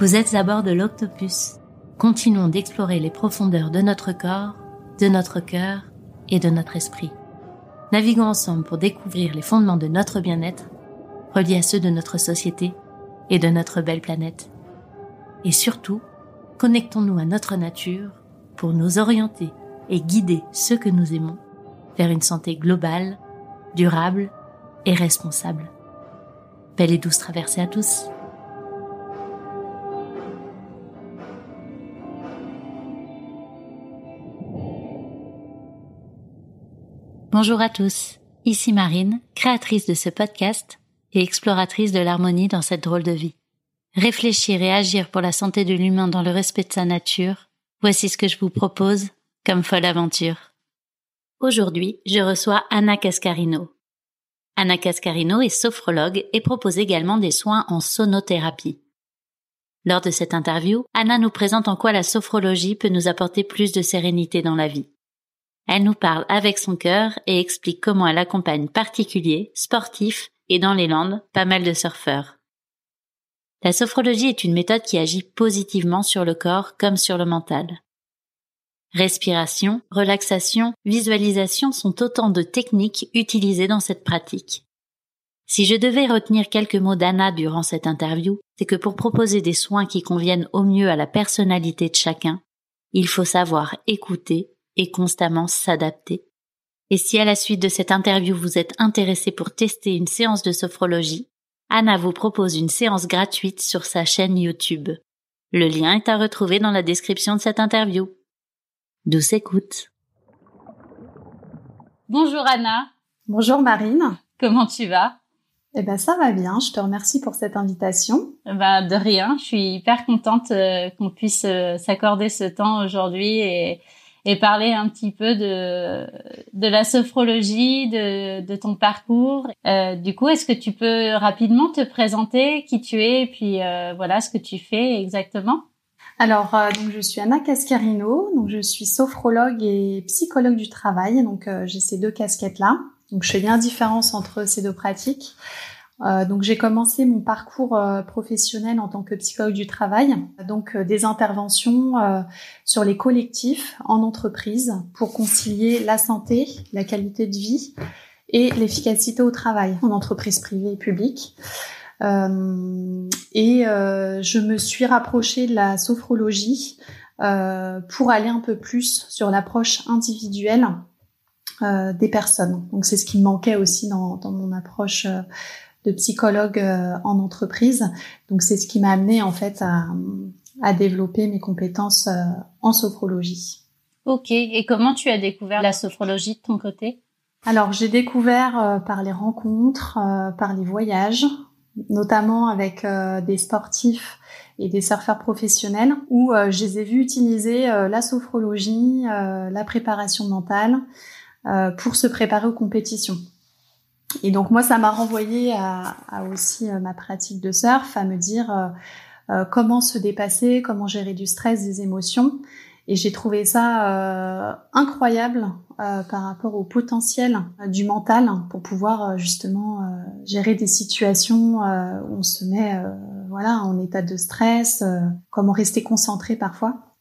Vous êtes à bord de l'Octopus. Continuons d'explorer les profondeurs de notre corps, de notre cœur et de notre esprit. Naviguons ensemble pour découvrir les fondements de notre bien-être, reliés à ceux de notre société et de notre belle planète. Et surtout, connectons-nous à notre nature pour nous orienter et guider ceux que nous aimons vers une santé globale, durable et responsable. Belle et douce traversée à tous. Bonjour à tous, ici Marine, créatrice de ce podcast et exploratrice de l'harmonie dans cette drôle de vie. Réfléchir et agir pour la santé de l'humain dans le respect de sa nature, voici ce que je vous propose comme folle aventure. Aujourd'hui, je reçois Anna Cascarino. Anna Cascarino est sophrologue et propose également des soins en sonothérapie. Lors de cette interview, Anna nous présente en quoi la sophrologie peut nous apporter plus de sérénité dans la vie. Elle nous parle avec son cœur et explique comment elle accompagne particuliers, sportifs et dans les Landes, pas mal de surfeurs. La sophrologie est une méthode qui agit positivement sur le corps comme sur le mental. Respiration, relaxation, visualisation sont autant de techniques utilisées dans cette pratique. Si je devais retenir quelques mots d'Anna durant cette interview, c'est que pour proposer des soins qui conviennent au mieux à la personnalité de chacun, il faut savoir écouter et constamment s'adapter. Et si à la suite de cette interview vous êtes intéressé pour tester une séance de sophrologie, Anna vous propose une séance gratuite sur sa chaîne YouTube. Le lien est à retrouver dans la description de cette interview. Douce écoute. Bonjour Anna. Bonjour Marine. Comment tu vas? Eh ben ça va bien. Je te remercie pour cette invitation. Ben de rien. Je suis hyper contente euh, qu'on puisse euh, s'accorder ce temps aujourd'hui et et parler un petit peu de de la sophrologie, de, de ton parcours. Euh, du coup, est-ce que tu peux rapidement te présenter qui tu es et puis euh, voilà ce que tu fais exactement? Alors, euh, donc je suis Anna Cascarino, donc je suis sophrologue et psychologue du travail. Donc euh, j'ai ces deux casquettes là. Donc je fais bien la différence entre ces deux pratiques. Euh, donc j'ai commencé mon parcours euh, professionnel en tant que psychologue du travail, donc euh, des interventions sur les collectifs en entreprise pour concilier la santé, la qualité de vie et l'efficacité au travail en entreprise privée et publique. et je me suis rapprochée de la sophrologie pour aller un peu plus sur l'approche individuelle des personnes. Donc c'est ce qui me manquait aussi dans, dans mon approche de psychologue euh, en entreprise. Donc c'est ce qui m'a amené en fait à, à développer mes compétences euh, en sophrologie. Ok. Et comment tu as découvert la sophrologie de ton côté? Alors j'ai découvert euh, par les rencontres, par les voyages, notamment avec des sportifs et des surfeurs professionnels, où je les ai vus utiliser la sophrologie, la préparation mentale pour se préparer aux compétitions. Et donc moi, ça m'a renvoyé à, à, aussi euh, ma pratique de surf, à me dire euh, euh, comment se dépasser, comment gérer du stress, des émotions. Et j'ai trouvé ça euh, incroyable par rapport au potentiel du mental pour pouvoir justement gérer des situations où on se met voilà en état de stress, comment rester concentré parfois.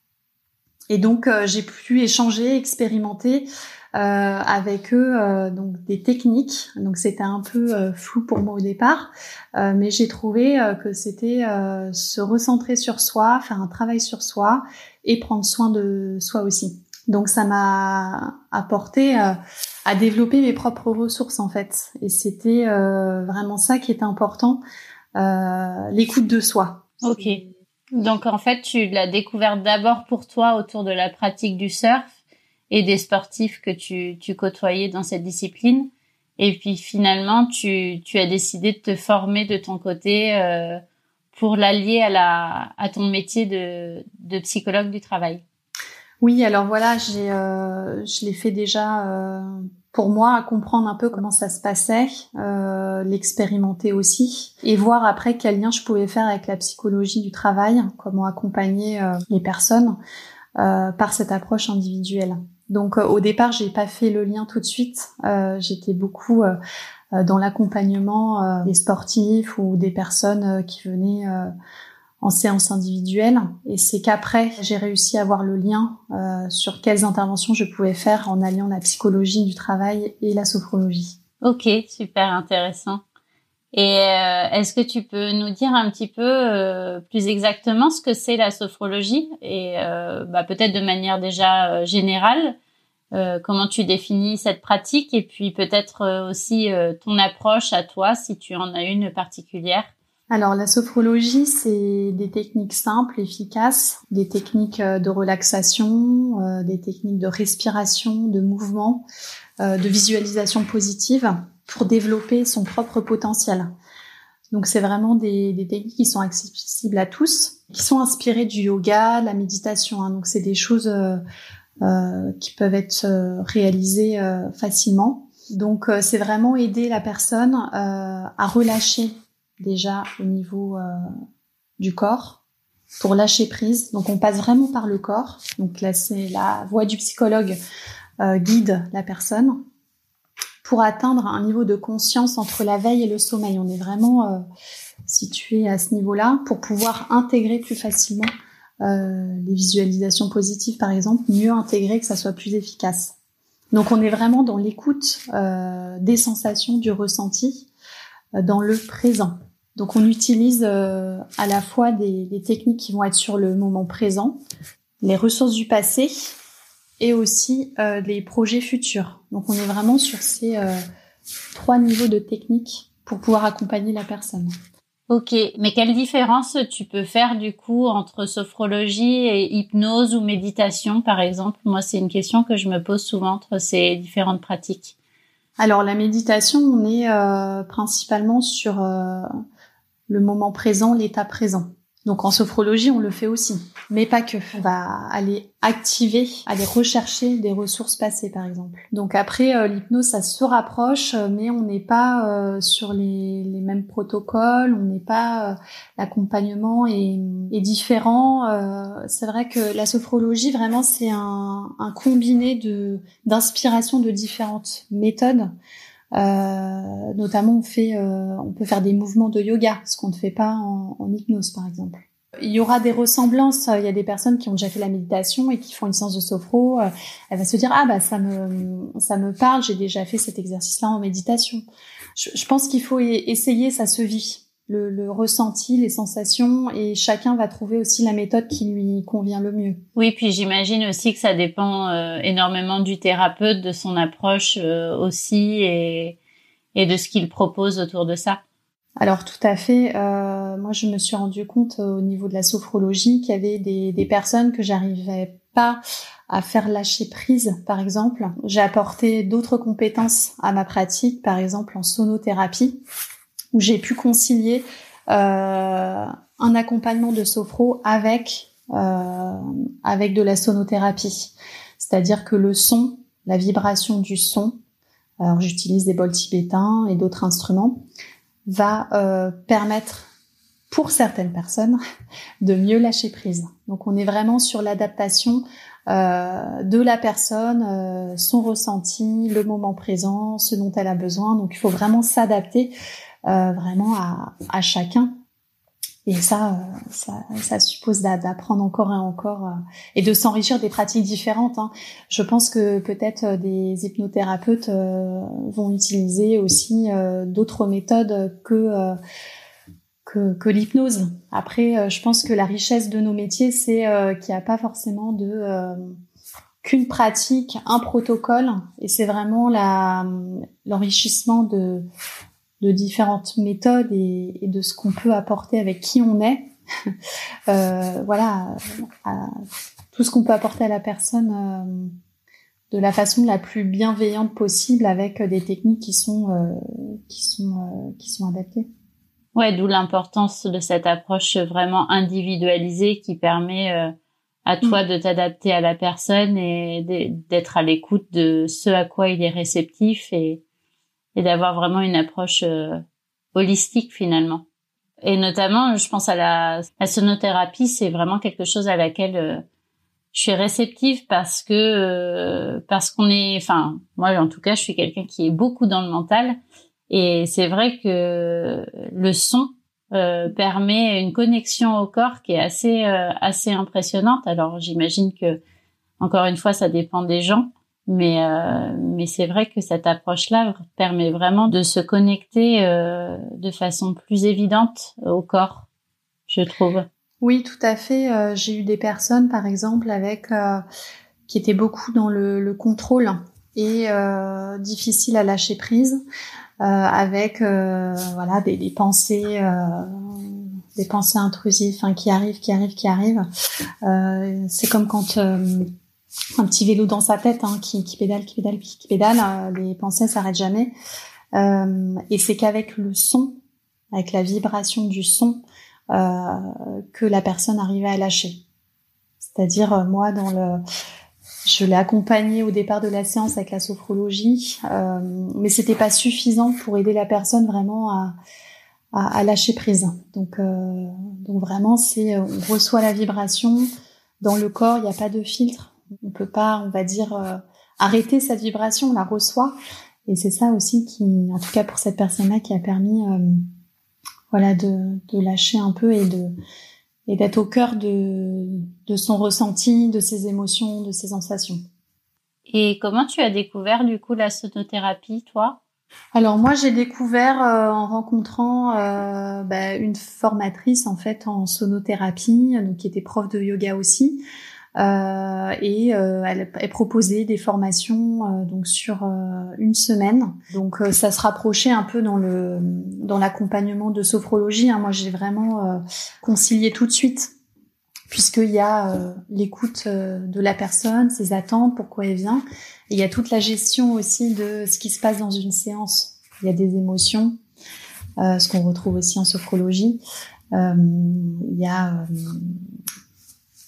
Et donc j'ai pu échanger, expérimenter avec eux euh, donc des techniques. Donc c'était un peu euh, flou pour moi au départ, mais j'ai trouvé que c'était se recentrer sur soi, faire un travail sur soi et prendre soin de soi aussi. Donc ça m'a apporté à développer mes propres ressources en fait. Et c'était vraiment ça qui était important, l'écoute de soi. Ok. Donc en fait, tu l'as découvert d'abord pour toi autour de la pratique du surf et des sportifs que tu, tu côtoyais dans cette discipline. Et puis finalement, tu, tu as décidé de te former de ton côté euh, pour l'allier à, la, à ton métier de, de psychologue du travail. Oui, alors voilà, j'ai, euh, je l'ai fait déjà euh, pour moi à comprendre un peu comment ça se passait, euh, l'expérimenter aussi, et voir après quel lien je pouvais faire avec la psychologie du travail, comment accompagner euh, les personnes euh, par cette approche individuelle. Donc euh, au départ, j'ai pas fait le lien tout de suite. Euh, J'étais beaucoup euh, dans l'accompagnement des sportifs ou des personnes qui venaient en séance individuelle. Et c'est qu'après, j'ai réussi à voir le lien euh, sur quelles interventions je pouvais faire en alliant la psychologie du travail et la sophrologie. Ok, super intéressant. Et euh, est-ce que tu peux nous dire un petit peu euh, plus exactement ce que c'est la sophrologie et euh, bah, peut-être de manière déjà générale comment tu définis cette pratique et puis peut-être aussi ton approche à toi si tu en as une particulière? Alors la sophrologie, c'est des techniques simples, efficaces, des techniques de relaxation, des techniques de respiration, de mouvement, de visualisation positive pour développer son propre potentiel. Donc c'est vraiment des, des, techniques qui sont accessibles à tous, qui sont inspirées du yoga, la méditation. Hein. Donc c'est des choses euh, euh, qui peuvent être euh, réalisées euh, facilement. Donc euh, c'est vraiment aider la personne à relâcher déjà au niveau du corps pour lâcher prise. Donc on passe vraiment par le corps. Donc là c'est la voix du psychologue guide la personne pour atteindre un niveau de conscience entre la veille et le sommeil. On est vraiment euh, situé à ce niveau-là pour pouvoir intégrer plus facilement euh, les visualisations positives, par exemple, mieux intégrer, que ça soit plus efficace. Donc on est vraiment dans l'écoute euh, des sensations, du ressenti, dans le présent. Donc on utilise à la fois des, des techniques qui vont être sur le moment présent, les ressources du passé et aussi euh, les projets futurs. Donc on est vraiment sur ces euh, trois niveaux de technique pour pouvoir accompagner la personne. Ok, mais quelle différence tu peux faire du coup entre sophrologie et hypnose ou méditation par exemple? Moi c'est une question que je me pose souvent entre ces différentes pratiques. Alors la méditation, on est euh, principalement sur le moment présent, l'état présent. Donc en sophrologie, on le fait aussi, mais pas que. On va aller activer, aller rechercher des ressources passées, par exemple. Donc après, euh, l'hypnose, ça se rapproche, euh, mais on n'est pas euh, sur les, les, mêmes protocoles, on n'est pas... L'accompagnement est, est, différent. c'est vrai que la sophrologie, vraiment, c'est un, un combiné de d'inspiration de différentes méthodes. Euh, notamment, on fait, euh, on peut faire des mouvements de yoga, ce qu'on ne fait pas en, hypnose, par exemple. Il y aura des ressemblances. Il y a des personnes qui ont déjà fait la méditation et qui font une séance de sophro. Euh, elle va se dire ah bah ça me ça me parle. J'ai déjà fait cet exercice-là en méditation. Je, je pense qu'il faut essayer. Ça se vit le, le, ressenti, les sensations, et chacun va trouver aussi la méthode qui lui convient le mieux. Oui, puis j'imagine aussi que ça dépend euh, énormément du thérapeute, de son approche euh, aussi, et, et de ce qu'il propose autour de ça. Alors tout à fait. Euh, moi, je me suis rendu compte au niveau de la sophrologie qu'il y avait des, des personnes que j'arrivais pas à faire lâcher prise, par exemple. J'ai apporté d'autres compétences à ma pratique, par exemple en sonothérapie où j'ai pu concilier euh, un accompagnement de sophro avec euh, avec de la sonothérapie, c'est-à-dire que le son, la vibration du son, alors j'utilise des bols tibétains et d'autres instruments, va euh, permettre pour certaines personnes de mieux lâcher prise. Donc on est vraiment sur l'adaptation euh, de la personne, euh, son ressenti, le moment présent, ce dont elle a besoin. Donc il faut vraiment s'adapter vraiment à, à, chacun. Et ça, euh, ça, ça suppose d'apprendre encore et encore euh, et de s'enrichir des pratiques différentes. Hein. Je pense que peut-être des hypnothérapeutes vont utiliser aussi d'autres méthodes que que, que l'hypnose. Après, je pense que la richesse de nos métiers, c'est qu'il n'y a pas forcément de qu'une pratique, un protocole, et c'est vraiment l'enrichissement de de différentes méthodes et, de ce qu'on peut apporter avec qui on est. euh, voilà, tout ce qu'on peut apporter à la personne euh, de la façon la plus bienveillante possible avec des techniques qui sont euh, qui sont euh, qui sont adaptées. Ouais, d'où l'importance de cette approche vraiment individualisée qui permet à toi mm. de t'adapter à la personne et d'être à l'écoute de ce à quoi il est réceptif et et d'avoir vraiment une approche euh, holistique finalement. Et notamment, je pense à la, la sonothérapie, c'est vraiment quelque chose à laquelle euh, je suis réceptive parce que euh, parce qu'on est, enfin moi en tout cas, je suis quelqu'un qui est beaucoup dans le mental et c'est vrai que le son euh, permet une connexion au corps qui est assez assez impressionnante. Alors j'imagine que encore une fois ça dépend des gens, mais euh, mais c'est vrai que cette approche-là permet vraiment de se connecter de façon plus évidente au corps, je trouve. Oui, tout à fait. J'ai eu des personnes, par exemple, avec qui étaient beaucoup dans le, le contrôle et difficile à lâcher prise. Euh, avec euh, voilà des, des pensées euh, des pensées intrusives hein, qui arrivent qui arrivent qui arrivent c'est comme quand un petit vélo dans sa tête hein, qui, pédale, qui pédale, qui pédale, les pensées s'arrêtent jamais. Euh, et c'est qu'avec le son, avec la vibration du son, euh, que la personne arrive à lâcher. C'est-à-dire moi dans le je l'ai accompagné au départ de la séance avec la sophrologie, euh, mais c'était pas suffisant pour aider la personne vraiment à, lâcher prise. Donc, euh, donc vraiment, c'est on reçoit la vibration dans le corps, il n'y a pas de filtre. On peut pas, on va dire, euh, arrêter cette vibration, on la reçoit. Et c'est ça aussi qui, en tout cas pour cette personne-là, qui a permis, euh, voilà, de, de lâcher un peu et de et d'être au cœur de, de son ressenti, de ses émotions, de ses sensations. Et comment tu as découvert du coup la sonothérapie, toi? Alors moi j'ai découvert euh, en rencontrant euh, bah, une formatrice en fait en sonothérapie, donc qui était prof de yoga aussi, et euh, elle, elle, proposait des formations euh, donc sur une semaine. Donc ça se rapprochait un peu dans le dans l'accompagnement de sophrologie. Hein. Moi, j'ai vraiment concilié tout de suite puisqu'il y a l'écoute de la personne, ses attentes, pourquoi elle vient. Et il y a toute la gestion aussi de ce qui se passe dans une séance. Il y a des émotions, ce qu'on retrouve aussi en sophrologie. il y a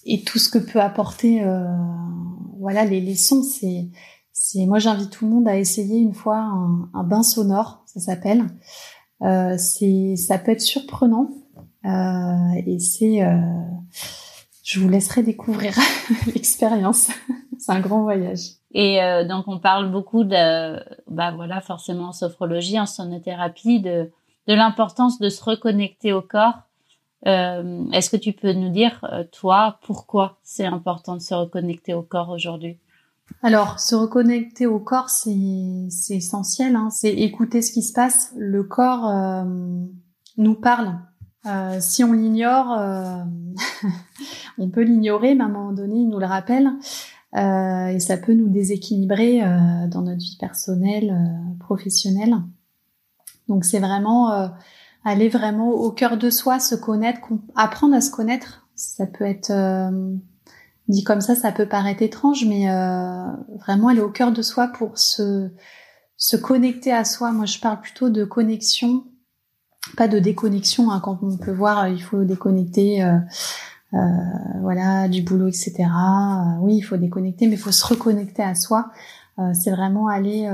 et tout ce que peut apporter euh, voilà les, les sons. C'est c'est moi j'invite tout le monde à essayer une fois un, un bain sonore ça s'appelle. Euh, c'est ça peut être surprenant. Euh, et c'est euh, je vous laisserai découvrir l'expérience. C'est un grand voyage. Et euh, donc on parle beaucoup de bah voilà forcément en sophrologie en sonothérapie de de l'importance de se reconnecter au corps euh, Est-ce que tu peux nous dire, euh, toi, pourquoi c'est important de se reconnecter au corps aujourd'hui? Alors, se reconnecter au corps, c'est essentiel. Hein. C'est écouter ce qui se passe. Le corps euh, nous parle. Euh, si on l'ignore, euh, on peut l'ignorer, mais à un moment donné, il nous le rappelle. Euh, et ça peut nous déséquilibrer dans notre vie personnelle, professionnelle. Donc, c'est vraiment aller vraiment au cœur de soi, se connaître, apprendre à se connaître. Ça peut être euh, dit comme ça, ça peut paraître étrange, mais euh, vraiment aller au cœur de soi pour se se connecter à soi. Moi, je parle plutôt de connexion, pas de déconnexion. Hein, quand on peut voir, il faut déconnecter. Euh, euh voilà, du boulot, etc. oui, il faut déconnecter, mais il faut se reconnecter à soi. c'est vraiment aller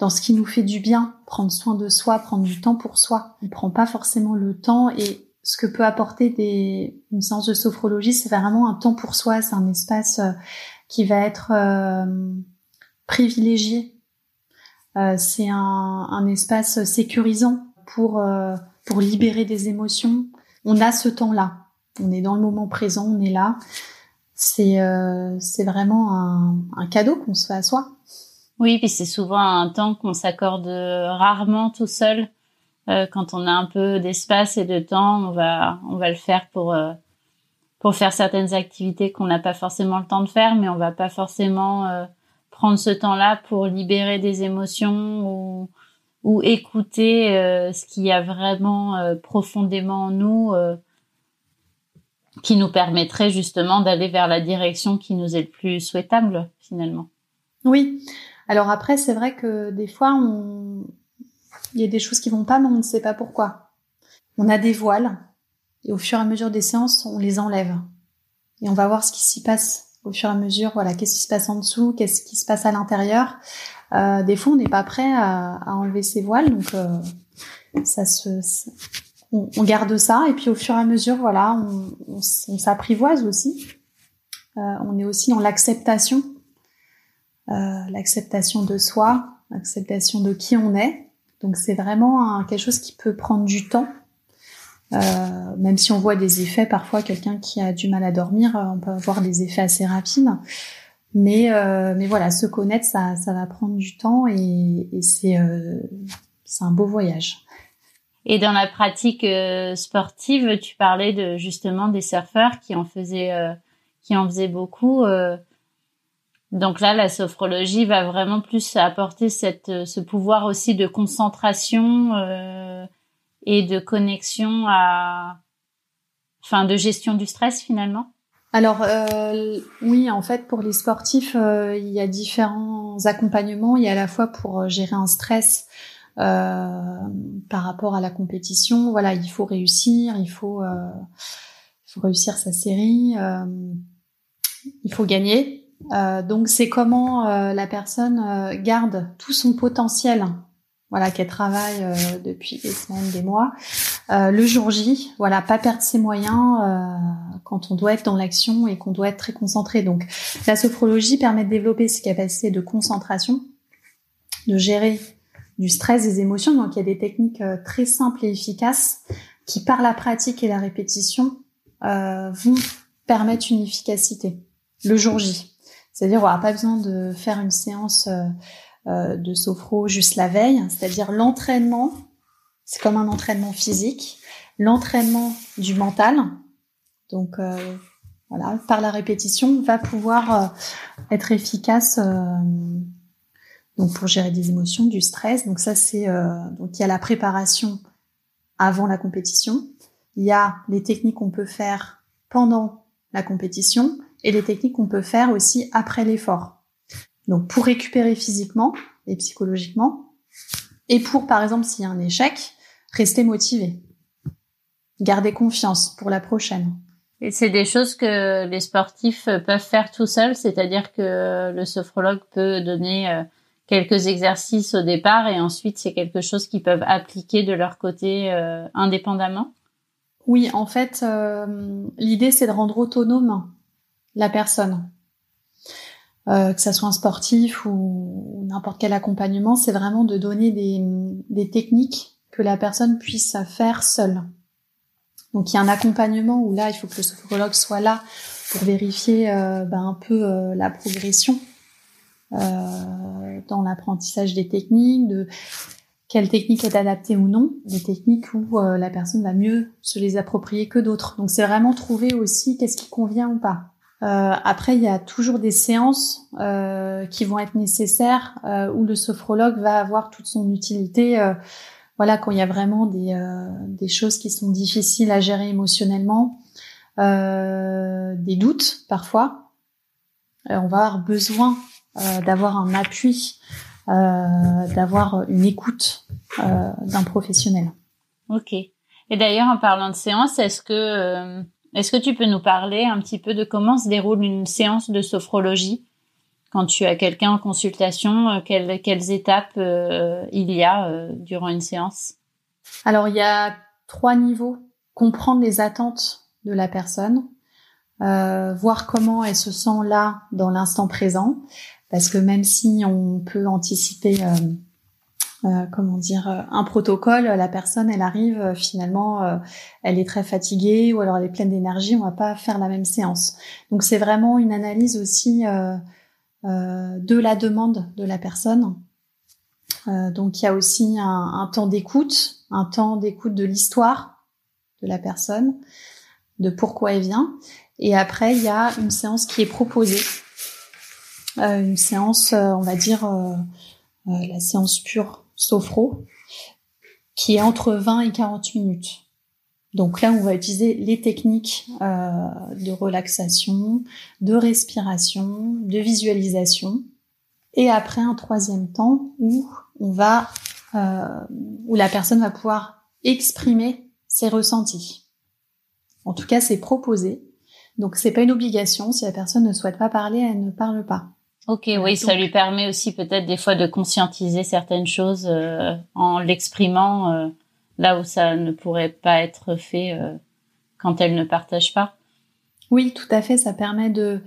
dans ce qui nous fait du bien, prendre soin de soi, prendre du temps pour soi. On prend pas forcément le temps et ce que peut apporter des, une séance de sophrologie, c'est vraiment un temps pour soi, c'est un espace euh, qui va être euh, privilégié. Euh, c'est un, un, espace sécurisant pour, euh, pour libérer des émotions. On a ce temps-là. On est dans le moment présent, on est là. C'est euh, c'est vraiment un, un cadeau qu'on se fait à soi. Oui, puis c'est souvent un temps qu'on s'accorde rarement tout seul. Euh, quand on a un peu d'espace et de temps, on va on va le faire pour euh, pour faire certaines activités qu'on n'a pas forcément le temps de faire, mais on va pas forcément euh, prendre ce temps-là pour libérer des émotions ou ou écouter ce qu'il y a vraiment profondément en nous qui nous permettrait justement d'aller vers la direction qui nous est le plus souhaitable finalement. Oui, alors après, c'est vrai que des fois, on... il y a des choses qui vont pas, mais on ne sait pas pourquoi. On a des voiles, et au fur et à mesure des séances, on les enlève. Et on va voir ce qui s'y passe au fur et à mesure. Voilà, qu'est-ce qui se passe en dessous, qu'est-ce qui se passe à l'intérieur. Euh, des fois, on n'est pas prêt à, à, enlever ses voiles, donc euh, ça se, on, on, garde ça. Et puis au fur et à mesure, voilà, on, on, s'apprivoise aussi. Euh, on est aussi dans l'acceptation l'acceptation de soi, l'acceptation de qui on est. Donc c'est vraiment quelque chose qui peut prendre du temps. même si on voit des effets, parfois quelqu'un qui a du mal à dormir, on peut avoir des effets assez rapides. Mais mais voilà, se connaître, ça ça va prendre du temps et, c'est un beau voyage. Et dans la pratique sportive, tu parlais de justement des surfeurs qui en faisaient qui en faisaient beaucoup. Donc là, la sophrologie va vraiment plus apporter cette, euh, ce pouvoir aussi de concentration euh, et de connexion à, enfin, de gestion du stress finalement. Alors euh, oui, en fait, pour les sportifs, euh, il y a différents accompagnements. Il y a à la fois pour gérer un stress par rapport à la compétition. Voilà, il faut réussir, il faut, il faut réussir sa série, il faut gagner. Euh, donc c'est comment euh, la personne euh, garde tout son potentiel, voilà, qu'elle travaille depuis des semaines, des mois, le jour J, voilà, pas perdre ses moyens quand on doit être dans l'action et qu'on doit être très concentré. Donc la sophrologie permet de développer ses capacités de concentration, de gérer du stress, des émotions. Donc il y a des techniques très simples et efficaces qui, par la pratique et la répétition, vont permettre une efficacité le jour J. C'est-à-dire, on n'a pas besoin de faire une séance euh, euh, de sophro juste la veille. C'est-à-dire, l'entraînement, c'est comme un entraînement physique. L'entraînement du mental, donc euh, voilà, par la répétition, va pouvoir être efficace. donc pour gérer des émotions, du stress. Donc ça, c'est donc il y a la préparation avant la compétition. Il y a les techniques qu'on peut faire pendant la compétition et les techniques qu'on peut faire aussi après l'effort. Donc pour récupérer physiquement et psychologiquement, et pour par exemple s'il y a un échec, rester motivé, garder confiance pour la prochaine. Et c'est des choses que les sportifs peuvent faire tout seuls, c'est-à-dire que le sophrologue peut donner euh, quelques exercices au départ et ensuite c'est quelque chose qu'ils peuvent appliquer de leur côté euh, indépendamment? Oui, en fait, euh, l'idée c'est de rendre autonome la personne. Euh, que ça soit un sportif ou, n'importe quel accompagnement, c'est vraiment de donner des, techniques que la personne puisse faire seule. Donc il y a un accompagnement où là, il faut que le sophrologue soit là pour vérifier euh, ben, un peu euh, la progression dans l'apprentissage des techniques, de quelle technique est adaptée ou non, des techniques où la personne va mieux se les approprier que d'autres. Donc c'est vraiment trouver aussi qu'est-ce qui convient ou pas. Euh, après, il y a toujours des séances euh, qui vont être nécessaires euh, où le sophrologue va avoir toute son utilité. Euh, voilà, quand il y a vraiment des, euh, des choses qui sont difficiles à gérer émotionnellement, des doutes parfois, on va avoir besoin d'avoir un appui, d'avoir une écoute d'un professionnel. Ok. Et d'ailleurs, en parlant de séance, est-ce que est-ce que tu peux nous parler un petit peu de comment se déroule une séance de sophrologie quand tu as quelqu'un en consultation euh, quelles, quelles étapes euh, il y a euh, durant une séance? Alors il y a trois niveaux. Comprendre les attentes de la personne, voir comment elle se sent là dans l'instant présent, parce que même si on peut anticiper euh, comment dire euh, un protocole la personne elle arrive euh, finalement elle est très fatiguée ou alors elle est pleine d'énergie on va pas faire la même séance. Donc c'est vraiment une analyse aussi de la demande de la personne. Donc il y a aussi un temps d'écoute un temps d'écoute de l'histoire de la personne de pourquoi elle vient. Et après il y a une séance qui est proposée. Une séance on va dire la séance pure sophro, qui est entre 20 et 40 minutes. Donc là, on va utiliser les techniques euh, de relaxation, de respiration, de visualisation, et après un troisième temps où on va, euh, où la personne va pouvoir exprimer ses ressentis. En tout cas, c'est proposé. Donc c'est pas une obligation. Si la personne ne souhaite pas parler, elle ne parle pas. Ok, oui, ça lui permet aussi peut-être des fois de conscientiser certaines choses euh, en l'exprimant euh, là où ça ne pourrait pas être fait euh, quand elle ne partage pas. Oui, tout à fait. Ça permet de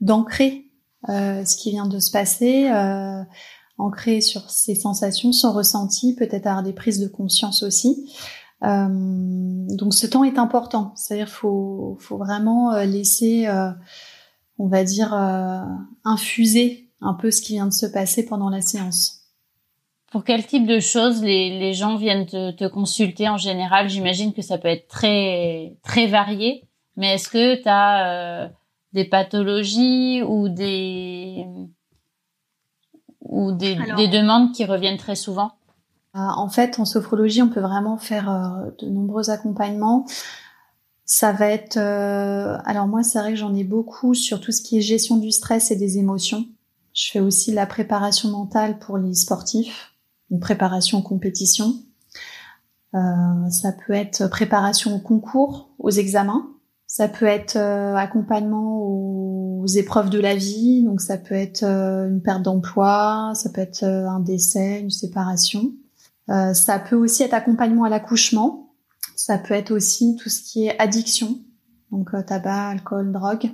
d'ancrer ce qui vient de se passer, ancrer sur ses sensations, son ressenti, peut-être avoir des prises de conscience aussi. donc ce temps est important. C'est-à-dire faut faut vraiment laisser, on va dire, infuser un peu ce qui vient de se passer pendant la séance. Pour quel type de choses les, les gens viennent te, te consulter en général? J'imagine que ça peut être très très varié, mais est-ce que tu as euh, des pathologies ou des ou des, des, demandes qui reviennent très souvent? Euh, En fait, en sophrologie, on peut vraiment faire euh, de nombreux accompagnements. Ça va être, alors moi, c'est vrai que j'en ai beaucoup sur tout ce qui est gestion du stress et des émotions. Je fais aussi la préparation mentale pour les sportifs une préparation aux compétitions. Euh, ça peut être préparation au concours, aux examens. Ça peut être euh, accompagnement aux épreuves de la vie, donc ça peut être euh, une perte d'emploi, ça peut être un décès, une séparation. ça peut aussi être accompagnement à l'accouchement. Ça peut être aussi tout ce qui est addiction, donc tabac, alcool, drogue.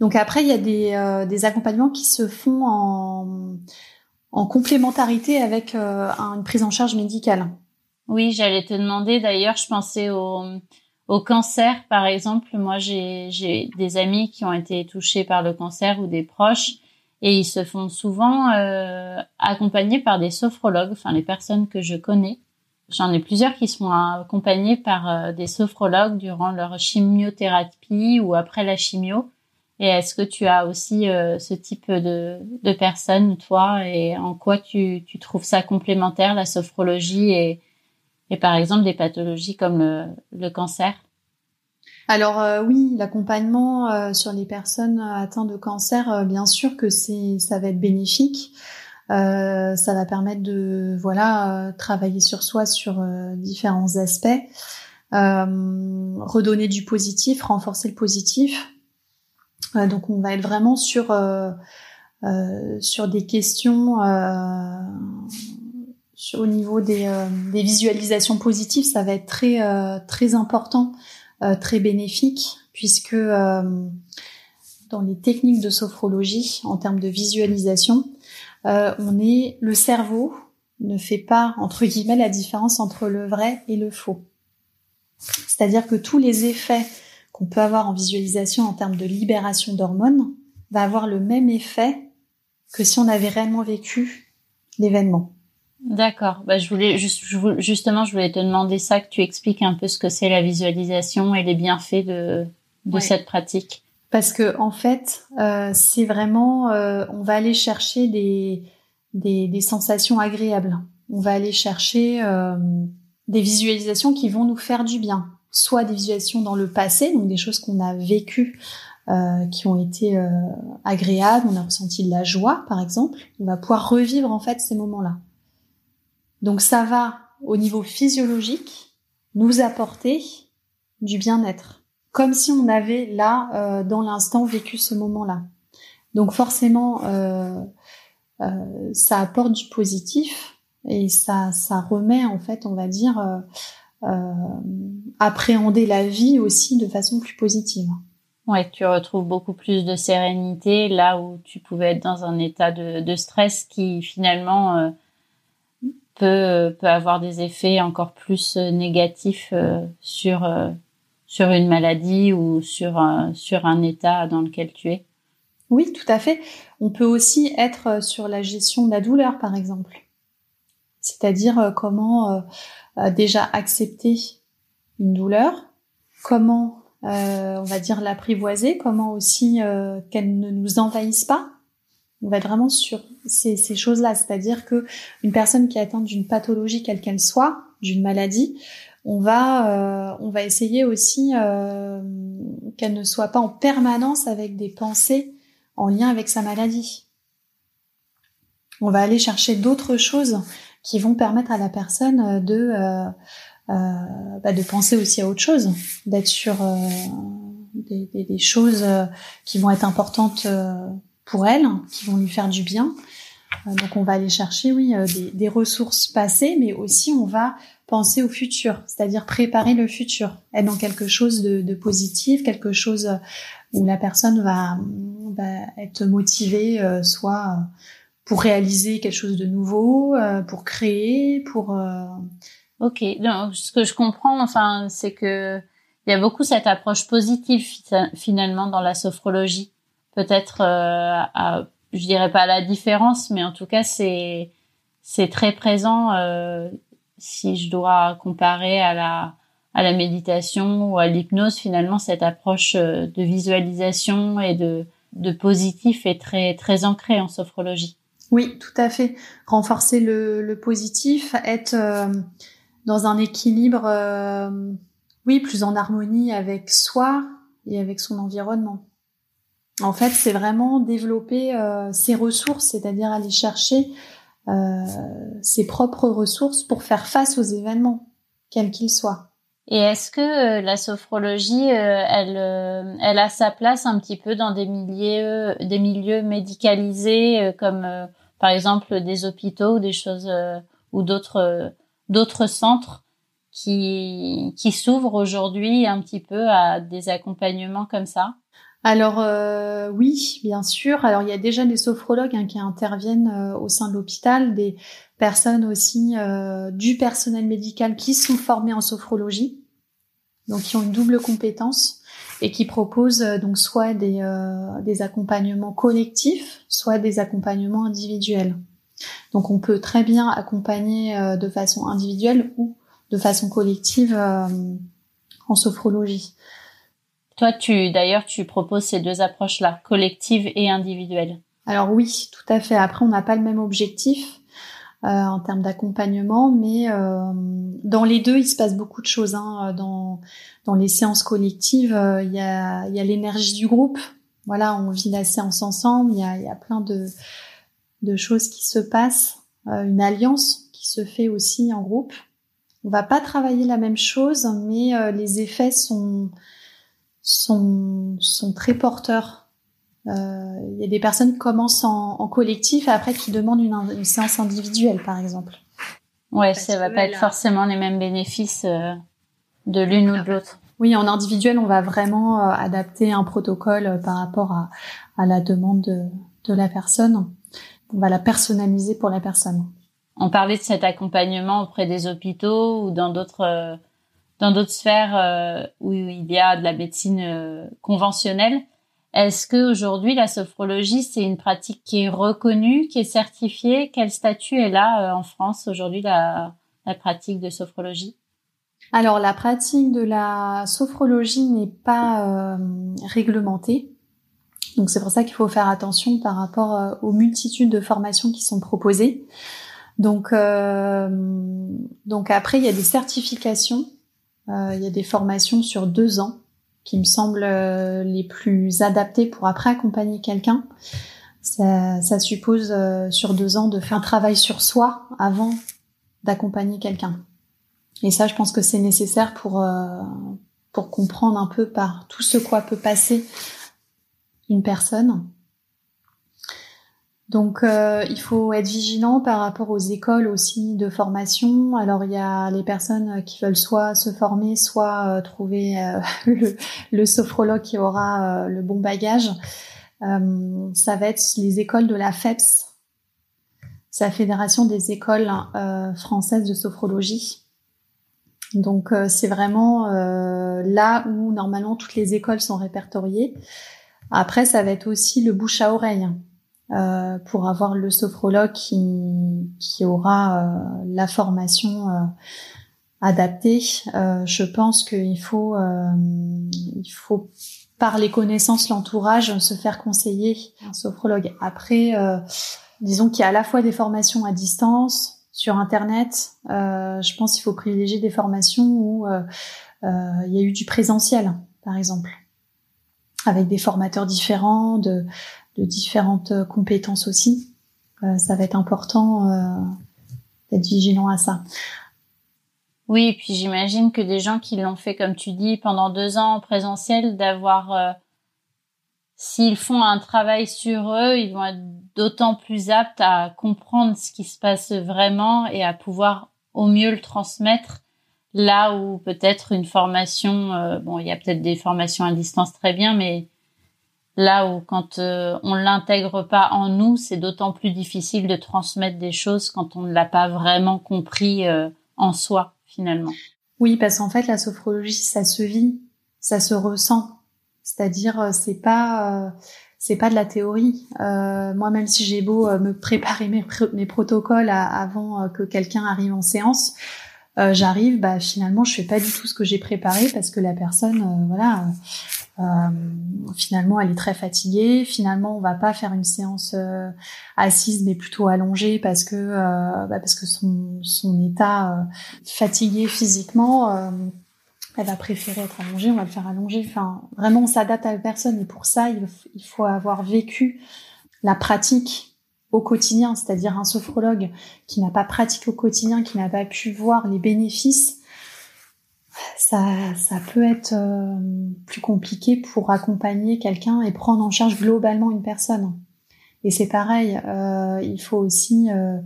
Donc après, il y a des, des accompagnements qui se font en en complémentarité avec euh, une prise en charge médicale. Oui, j'allais te demander d'ailleurs, je pensais au, au cancer par exemple. Moi, j'ai des amis qui ont été touchés par le cancer ou des proches et ils se font souvent euh, accompagner par des sophrologues, enfin les personnes que je connais. J'en ai plusieurs qui sont accompagnés par euh, des sophrologues durant leur chimiothérapie ou après la chimio. Et est-ce que tu as aussi euh, ce type de, de personnes, toi, et en quoi tu, tu trouves ça complémentaire, la sophrologie et, et par exemple des pathologies comme le, cancer? Alors euh, oui, l'accompagnement sur les personnes atteintes de cancer, bien sûr que ça va être bénéfique. Ça va permettre de voilà travailler sur soi sur différents aspects, redonner du positif, renforcer le positif. Donc on va être vraiment sur euh, euh, sur des questions euh, au niveau des, des, visualisations positives, ça va être très très important, très bénéfique, puisque dans les techniques de sophrologie, en termes de visualisation, on est le cerveau ne fait pas entre guillemets la différence entre le vrai et le faux. C'est-à-dire que tous les effets qu'on peut avoir en visualisation en termes de libération d'hormones va avoir le même effet que si on avait réellement vécu l'événement. D'accord. Bah, je voulais justement, je voulais te demander ça, que tu expliques un peu ce que c'est la visualisation et les bienfaits de, de cette pratique. Parce que en fait, euh, c'est vraiment, euh, on va aller chercher des, sensations agréables. On va aller chercher euh, des visualisations qui vont nous faire du bien soit des visualisations dans le passé, donc des choses qu'on a vécues qui ont été agréables, on a ressenti de la joie par exemple, on va pouvoir revivre en fait ces moments-là. Donc ça va au niveau physiologique nous apporter du bien-être, comme si on avait là euh, dans l'instant vécu ce moment-là. Donc forcément ça apporte du positif et ça ça remet en fait on va dire euh, appréhender la vie aussi de façon plus positive. Ouais, tu retrouves beaucoup plus de sérénité là où tu pouvais être dans un état de, stress qui finalement euh, peut peut avoir des effets encore plus euh, négatifs sur sur une maladie ou sur un, sur un état dans lequel tu es. Oui, tout à fait. On peut aussi être sur la gestion de la douleur, par exemple. C'est-à-dire comment déjà accepter une douleur, comment euh, on va dire l'apprivoiser, comment aussi euh, qu'elle ne nous envahisse pas. On va être vraiment sur ces, ces choses-là, c'est-à-dire que une personne qui est atteinte d'une pathologie quelle qu'elle soit, d'une maladie, on va euh, on va essayer aussi euh, qu'elle ne soit pas en permanence avec des pensées en lien avec sa maladie. On va aller chercher d'autres choses qui vont permettre à la personne euh, de euh, euh, bah, de penser aussi à autre chose, d'être sur des, des, des, choses qui vont être importantes pour elle, qui vont lui faire du bien. Donc on va aller chercher, oui, des, des, ressources passées, mais aussi on va penser au futur, c'est-à-dire préparer le futur, être dans quelque chose de, de, positif, quelque chose où la personne va, va être motivée, soit pour réaliser quelque chose de nouveau, euh, pour créer, pour euh, Ok, donc ce que je comprends, enfin, c'est que il y a beaucoup cette approche positive finalement dans la sophrologie. Peut-être, euh, à, je dirais pas la différence, mais en tout cas, c'est c'est très présent. Si je dois comparer à la à la méditation ou à l'hypnose, finalement, cette approche euh, de visualisation et de de positif est très très ancrée en sophrologie. Oui, tout à fait. Renforcer le, le positif, être euh, dans un équilibre, euh, oui, plus en harmonie avec soi et avec son environnement. En fait, c'est vraiment développer ses ressources, c'est-à-dire aller chercher ses propres ressources pour faire face aux événements, quels qu'ils soient. Et est-ce que la sophrologie, elle, elle a sa place un petit peu dans des milieux, des milieux médicalisés comme par exemple des hôpitaux ou des choses euh, ou d'autres euh, d'autres centres qui qui s'ouvrent aujourd'hui un petit peu à des accompagnements comme ça? Alors euh, oui, bien sûr. Alors il y a déjà des sophrologues hein, qui interviennent au sein de l'hôpital, des personnes aussi du personnel médical qui sont formés en sophrologie, donc qui ont une double compétence et qui propose euh, donc soit des, euh, accompagnements collectifs, soit des accompagnements individuels. Donc on peut très bien accompagner euh, de façon individuelle ou de façon collective en sophrologie. Toi, tu d'ailleurs, tu proposes ces deux approches-là, collective et individuelle. Alors oui, tout à fait. Après, on n'a pas le même objectif. Euh, en termes d'accompagnement, mais euh, dans les deux, il se passe beaucoup de choses. Hein. Dans, dans les séances collectives, euh, il y a, y a l'énergie du groupe. Voilà, on vit la séance ensemble. Il y a, y a plein de, de choses qui se passent. une alliance qui se fait aussi en groupe. On va pas travailler la même chose, mais les effets sont, sont, sont très porteurs euh, il y a des personnes qui commencent en, en collectif et après qui demandent une, une séance individuelle, par exemple. Ouais, ça va pas être forcément les mêmes bénéfices euh, de l'une ou de l'autre. Oui, en individuel, on va vraiment euh, adapter un protocole par rapport à, à la demande de, de, la personne. On va la personnaliser pour la personne. On parlait de cet accompagnement auprès des hôpitaux ou dans d'autres dans d'autres sphères où il y a de la médecine conventionnelle. Est-ce que aujourd'hui la sophrologie c'est une pratique qui est reconnue, qui est certifiée? Quel statut est là euh, en France aujourd'hui la, pratique de sophrologie? Alors la pratique de la sophrologie n'est pas euh, réglementée. Donc c'est pour ça qu'il faut faire attention par rapport euh, aux multitudes de formations qui sont proposées. Donc donc après il y a des certifications, il y a des formations sur deux ans qui me semblent euh, les plus adaptés pour après accompagner quelqu'un. Ça, ça, suppose euh, sur deux ans de faire un travail sur soi avant d'accompagner quelqu'un. Et ça, je pense que c'est nécessaire pour euh, pour comprendre un peu par tout ce quoi peut passer une personne donc euh, il faut être vigilant par rapport aux écoles aussi de formation. Alors il y a les personnes qui veulent soit se former, soit euh, trouver euh, le, le, sophrologue qui aura le bon bagage. ça va être les écoles de la FEPS, c'est la Fédération des écoles françaises de sophrologie. Donc c'est vraiment là où normalement toutes les écoles sont répertoriées. Après ça va être aussi le bouche à oreille. Euh, pour avoir le sophrologue qui, qui aura euh, la formation euh, adaptée. je pense qu'il faut, il faut par les connaissances, l'entourage, se faire conseiller un sophrologue. Après, disons qu'il y a à la fois des formations à distance sur Internet. je pense qu'il faut privilégier des formations où il y a eu du présentiel, par exemple, avec des formateurs différents, de, de différentes euh, compétences aussi. Euh, ça va être important euh, d'être vigilant à ça. Oui, et puis j'imagine que des gens qui l'ont fait, comme tu dis, pendant deux ans en présentiel, d'avoir, s'ils font un travail sur eux, ils vont être d'autant plus aptes à comprendre ce qui se passe vraiment et à pouvoir au mieux le transmettre. Là où peut-être une formation, bon, il y a peut-être des formations à distance très bien, mais Là où quand euh, on l'intègre pas en nous, c'est d'autant plus difficile de transmettre des choses quand on ne l'a pas vraiment compris euh, en soi finalement. Oui, parce qu'en fait, la sophrologie, ça se vit, ça se ressent. C'est-à-dire, euh, c'est pas, euh, c'est pas de la théorie. Euh, moi, même si j'ai beau me préparer mes, mes protocoles avant que quelqu'un arrive en séance, j'arrive, bah finalement, je fais pas du tout ce que j'ai préparé parce que la personne, voilà, euh, finalement, elle est très fatiguée. Finalement, on va pas faire une séance euh, assise, mais plutôt allongée parce que euh, bah parce que son, son état fatigué physiquement, elle va préférer être allongée. On va le faire allonger. Enfin, vraiment, on s'adapte à la personne. Et pour ça, il faut avoir vécu la pratique au quotidien, c'est-à-dire un sophrologue qui n'a pas pratiqué au quotidien, qui n'a pas pu voir les bénéfices ça, ça peut être euh, plus compliqué pour accompagner quelqu'un et prendre en charge globalement une personne. Et c'est pareil, euh, il faut aussi euh,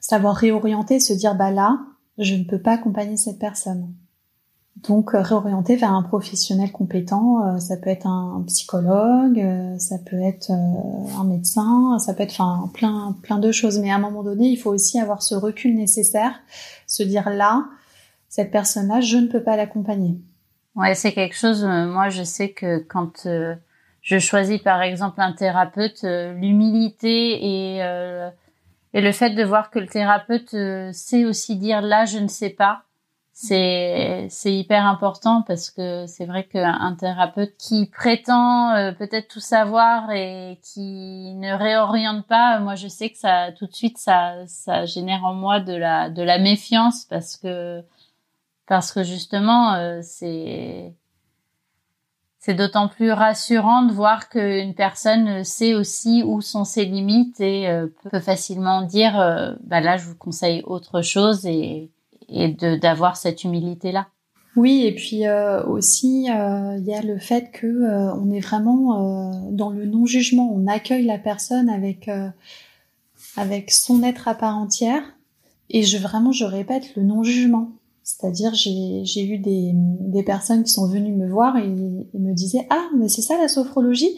savoir réorienter, se dire bah là, je ne peux pas accompagner cette personne. Donc réorienter vers un professionnel compétent, ça peut être un, psychologue, ça peut être un médecin, ça peut être enfin plein plein de choses. Mais à un moment donné, il faut aussi avoir ce recul nécessaire, se dire là, cette personne-là, je ne peux pas l'accompagner. Ouais, c'est quelque chose. Euh, moi, je sais que quand euh, je choisis, par exemple, un thérapeute, euh, l'humilité et et le fait de voir que le thérapeute sait aussi dire là, je ne sais pas, c'est c'est hyper important parce que c'est vrai qu'un thérapeute qui prétend peut-être tout savoir et qui ne réoriente pas, moi, je sais que ça tout de suite ça ça génère en moi de la de la méfiance parce que parce que justement euh, c'est c'est d'autant plus rassurant de voir qu'une personne sait aussi où sont ses limites et euh, peut facilement dire euh, bah là je vous conseille autre chose et et d'avoir cette humilité là. Oui, et puis aussi il y a le fait que on est vraiment dans le non jugement, on accueille la personne avec avec son être à part entière et je vraiment je répète le non jugement. C'est-à-dire, j'ai eu des, des, personnes qui sont venues me voir et, me disaient ah mais c'est ça la sophrologie?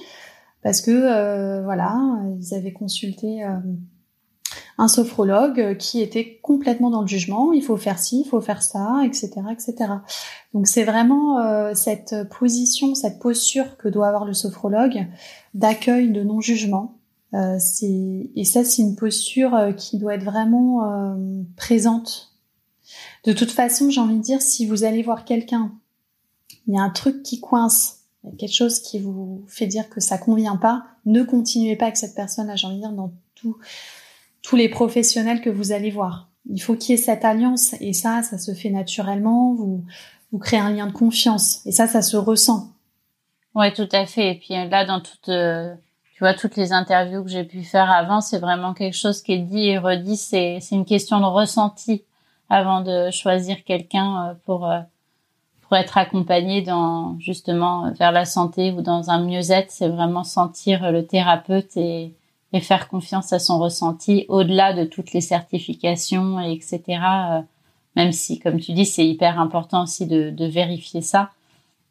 Parce que euh, voilà ils avaient consulté euh, un sophrologue qui était complètement dans le jugement. Il faut faire ci il faut faire ça etc etc donc c'est vraiment euh, cette position cette posture que doit avoir le sophrologue d'accueil de non jugement et ça c'est une posture qui doit être vraiment présente de toute façon, j'ai envie de dire, si vous allez voir quelqu'un, il y a un truc qui coince, il y a quelque chose qui vous fait dire que ça convient pas, ne continuez pas avec cette personne, j'ai envie de dire, dans tous les professionnels que vous allez voir. Il faut qu'il y ait cette alliance, et ça, ça se fait naturellement, vous, vous créez un lien de confiance, et ça, ça se ressent. Ouais, tout à fait. Et puis là, dans toutes, euh, tu vois, toutes les interviews que j'ai pu faire avant, c'est vraiment quelque chose qui est dit et redit. C'est, c'est une question de ressenti avant de choisir quelqu'un euh, pour euh, pour être accompagné dans justement vers la santé ou dans un mieux-être, c'est vraiment sentir le thérapeute et, et faire confiance à son ressenti au-delà de toutes les certifications et etc. Euh, même si, comme tu dis, c'est hyper important aussi de, de vérifier ça,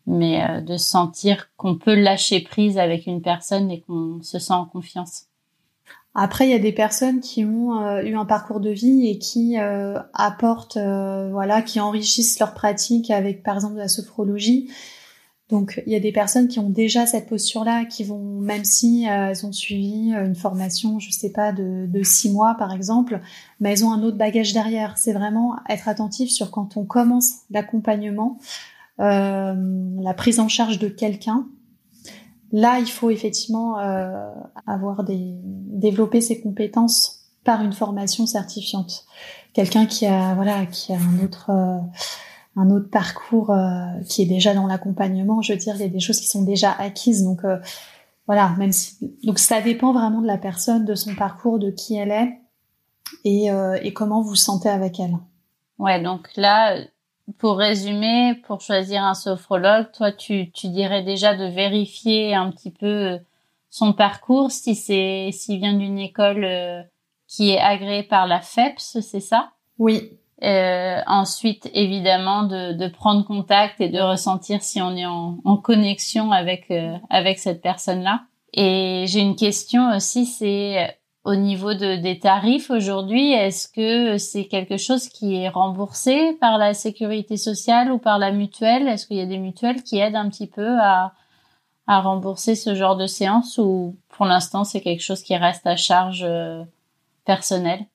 mais de sentir qu'on peut lâcher prise avec une personne et qu'on se sent en confiance. Après, il y a des personnes qui ont euh, eu un parcours de vie et qui euh, apportent, euh, voilà, qui enrichissent leur pratique avec, par exemple, la sophrologie. Donc, il y a des personnes qui ont déjà cette posture-là, qui vont, même si elles ont suivi une formation, je sais pas, de, de six mois, par exemple, mais elles ont un autre bagage derrière. C'est vraiment être attentif sur quand on commence l'accompagnement, la prise en charge de quelqu'un Là, il faut effectivement euh, avoir des développer ses compétences par une formation certifiante. Quelqu'un qui a voilà qui a un autre euh, un autre parcours euh, qui est déjà dans l'accompagnement. Je veux dire, il y a des choses qui sont déjà acquises. Donc voilà, même si donc ça dépend vraiment de la personne, de son parcours, de qui elle est et, et comment vous vous sentez avec elle. Ouais, donc là, pour résumer, pour choisir un sophrologue, toi, tu, tu dirais déjà de vérifier un petit peu euh, son parcours, si c'est s'il vient d'une école euh, qui est agréée par la FEPS, c'est ça? Oui. Euh, ensuite, évidemment, de, de, prendre contact et de ressentir si on est en, en connexion avec euh, avec cette personne-là. Et j'ai une question aussi, c'est au niveau de, des tarifs aujourd'hui, est-ce que c'est quelque chose qui est remboursé par la sécurité sociale ou par la mutuelle? Est-ce qu'il y a des mutuelles qui aident un petit peu à, à rembourser ce genre de séance ou pour l'instant c'est quelque chose qui reste à charge euh, personnelle?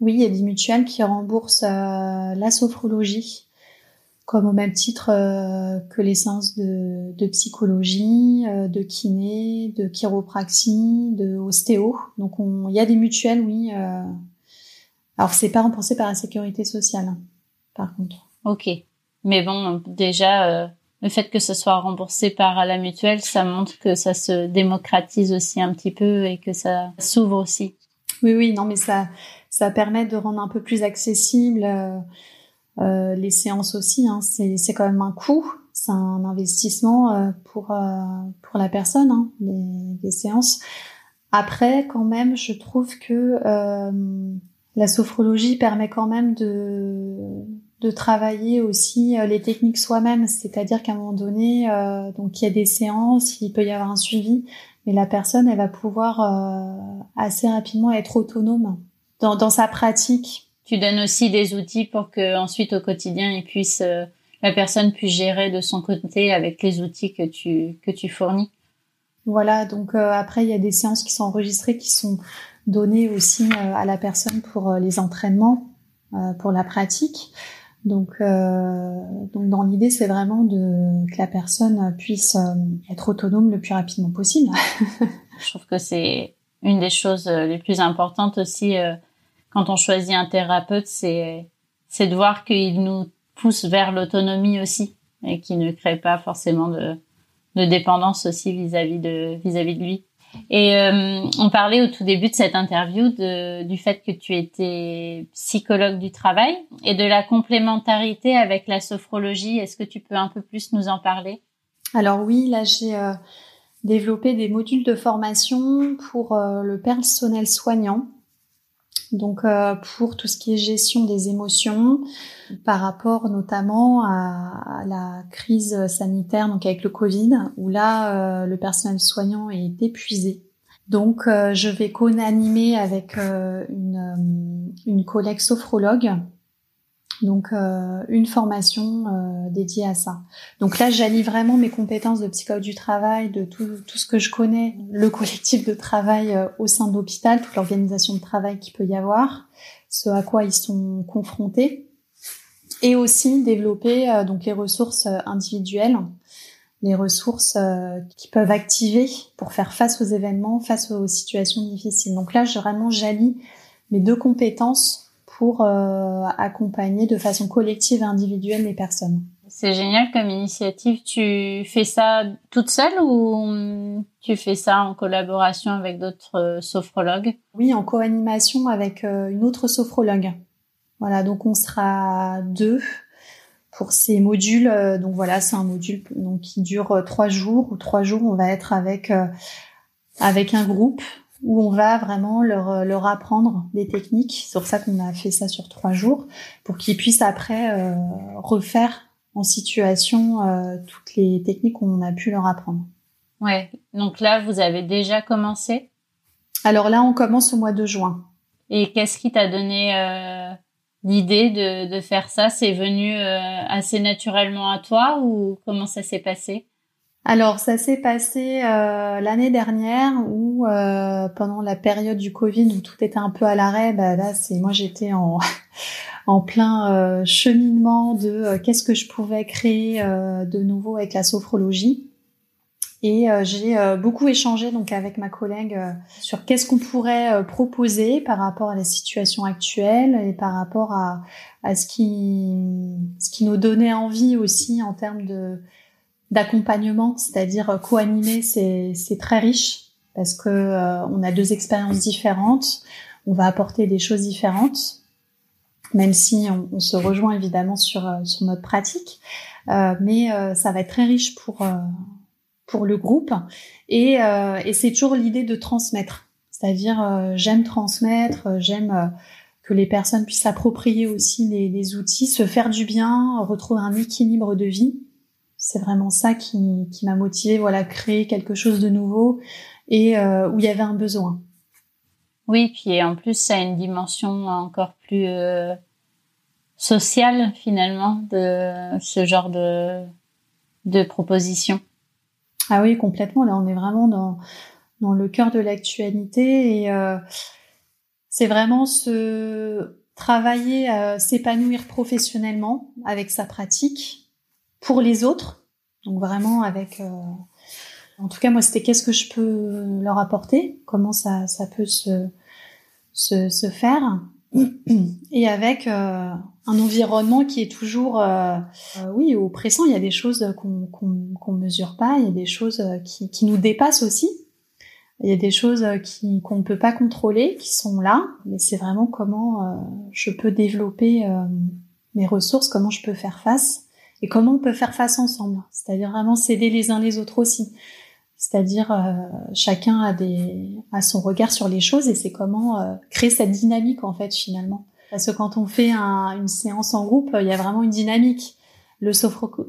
Oui, il y a des mutuelles qui remboursent euh, la sophrologie comme au même titre euh, que les séances de, de psychologie, euh, de kiné, de chiropraxie, de ostéo. Donc il y a des mutuelles, oui. Euh... Alors c'est pas remboursé par la sécurité sociale, par contre. Ok, mais bon, déjà euh, le fait que ce soit remboursé par la mutuelle, ça montre que ça se démocratise aussi un petit peu et que ça s'ouvre aussi. Oui, oui, non, mais ça ça permet de rendre un peu plus accessible euh, euh, les séances aussi, hein, c'est quand même un coût, c'est un investissement euh, pour euh, pour la personne, hein, les, les, séances. Après, quand même, je trouve que la sophrologie permet quand même de de travailler aussi les techniques soi-même, c'est-à-dire qu'à un moment donné, donc il y a des séances, il peut y avoir un suivi, mais la personne, elle va pouvoir assez rapidement être autonome dans, dans sa pratique tu donnes aussi des outils pour que ensuite au quotidien il puisse euh, la personne puisse gérer de son côté avec les outils que tu que tu fournis. Voilà, donc euh, après il y a des séances qui sont enregistrées qui sont données aussi euh, à la personne pour les entraînements, pour la pratique. Donc, donc dans l'idée, c'est vraiment de que la personne puisse être autonome le plus rapidement possible. Je trouve que c'est une des choses les plus importantes aussi quand on choisit un thérapeute, c'est c'est de voir qu'il nous pousse vers l'autonomie aussi et qu'il ne crée pas forcément de, de dépendance aussi vis-à-vis de vis-à-vis de lui. Et euh, on parlait au tout début de cette interview de, du fait que tu étais psychologue du travail et de la complémentarité avec la sophrologie. Est-ce que tu peux un peu plus nous en parler? Alors oui, là j'ai euh, développé des modules de formation pour euh, le personnel soignant donc euh, pour tout ce qui est gestion des émotions, par rapport notamment à, la crise sanitaire, donc avec le Covid, où là euh, le personnel soignant est épuisé. Donc euh, je vais co-animer avec une, une collègue sophrologue donc euh, une formation euh, dédiée à ça. Donc là, j'allie vraiment mes compétences de psychologue du travail, de tout, tout ce que je connais, le collectif de travail euh, au sein de l'hôpital, toute l'organisation de travail qu'il peut y avoir, ce à quoi ils sont confrontés, et aussi développer donc les ressources individuelles, les ressources qui peuvent activer pour faire face aux événements, face aux situations difficiles. Donc là, je, vraiment, j'allie mes deux compétences pour euh, accompagner de façon collective et individuelle les personnes. C'est génial comme initiative. Tu fais ça toute seule ou tu fais ça en collaboration avec d'autres euh, sophrologues? Oui, en co-animation avec euh, une autre sophrologue. Voilà, donc on sera deux pour ces modules. Donc voilà, c'est un module donc qui dure trois jours. Ou trois jours, on va être avec avec un groupe où on va vraiment leur, euh, leur apprendre des techniques. C'est pour ça qu'on a fait ça sur trois jours, pour qu'ils puissent après euh, refaire en situation euh, toutes les techniques qu'on a pu leur apprendre. Ouais, donc là, vous avez déjà commencé? Alors là, on commence au mois de juin. Et qu'est-ce qui t'a donné euh, l'idée de, de faire ça? C'est venu assez naturellement à toi ou comment ça s'est passé? Alors, ça s'est passé euh, l'année dernière où, euh, pendant la période du Covid où tout était un peu à l'arrêt, bah, là, c'est moi j'étais en en plein euh, cheminement de qu'est-ce que je pouvais créer de nouveau avec la sophrologie. Et j'ai beaucoup échangé donc avec ma collègue sur qu'est-ce qu'on pourrait proposer par rapport à la situation actuelle et par rapport à, à ce qui ce qui nous donnait envie aussi en termes de d'accompagnement, c'est-à-dire euh, co-animer, c'est, très riche parce que euh, on a deux expériences différentes, on va apporter des choses différentes, même si on, se rejoint évidemment sur euh, sur notre pratique, mais ça va être très riche pour pour le groupe et, et c'est toujours l'idée de transmettre, c'est-à-dire j'aime transmettre, j'aime que les personnes puissent s'approprier aussi les, les outils, se faire du bien, retrouver un équilibre de vie c'est vraiment ça qui, qui m'a motivé voilà, créer quelque chose de nouveau et euh, où il y avait un besoin. Oui, puis en plus, ça a une dimension encore plus euh, sociale finalement de ce genre de, de proposition. Ah oui, complètement. Là, on est vraiment dans, dans le cœur de l'actualité et euh, c'est vraiment se travailler, à s'épanouir professionnellement avec sa pratique pour les autres. Donc vraiment avec euh, en tout cas, moi, c'était qu'est-ce que je peux leur apporter, comment ça, ça peut se, se, se faire, et avec euh, un environnement qui est toujours, euh, euh, oui, oppressant. Il y a des choses qu'on qu'on mesure pas, il y a des choses qui, qui nous dépassent aussi. Il y a des choses qui qu'on ne peut pas contrôler, qui sont là, mais c'est vraiment comment je peux développer mes ressources, comment je peux faire face et comment on peut faire face ensemble. C'est-à-dire vraiment s'aider les uns les autres aussi. C'est-à-dire euh, chacun a des a son regard sur les choses et c'est comment euh, créer cette dynamique en fait finalement. Parce que quand on fait une séance en groupe, il y a vraiment une dynamique. Le,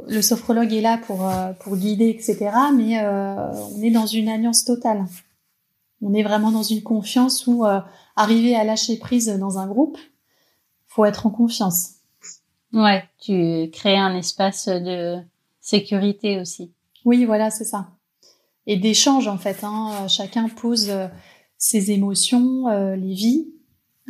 le sophrologue est là pour euh, pour guider etc. Mais on est dans une alliance totale. On est vraiment dans une confiance où arriver à lâcher prise dans un groupe, faut être en confiance. Ouais, tu crées un espace de sécurité aussi. Oui, voilà, c'est ça et d'échange en fait. Hein. Chacun pose euh, ses émotions, euh, les vies.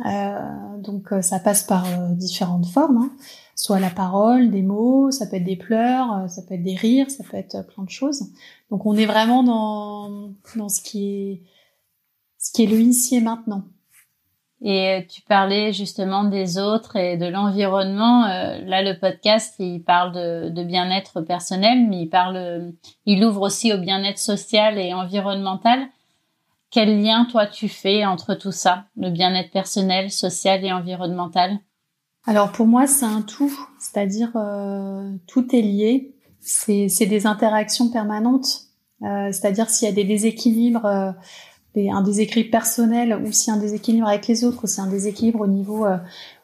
Euh, donc ça passe par différentes formes, hein. soit la parole, des mots, ça peut être des pleurs, ça peut être des rires, ça peut être plein de choses. Donc on est vraiment dans dans ce qui est ce qui est le ici maintenant. Et euh, tu parlais justement des autres et de l'environnement. Euh, là, le podcast, il parle de, bien-être personnel, mais il parle, il ouvre aussi au bien-être social et environnemental. Quel lien, toi, tu fais entre tout ça, le bien-être personnel, social et environnemental? Alors pour moi, c'est un tout, c'est-à-dire euh, tout est lié. C'est des interactions permanentes. Euh, c'est-à-dire s'il y a des déséquilibres un déséquilibre personnel ou si un déséquilibre avec les autres ou si un déséquilibre au niveau euh,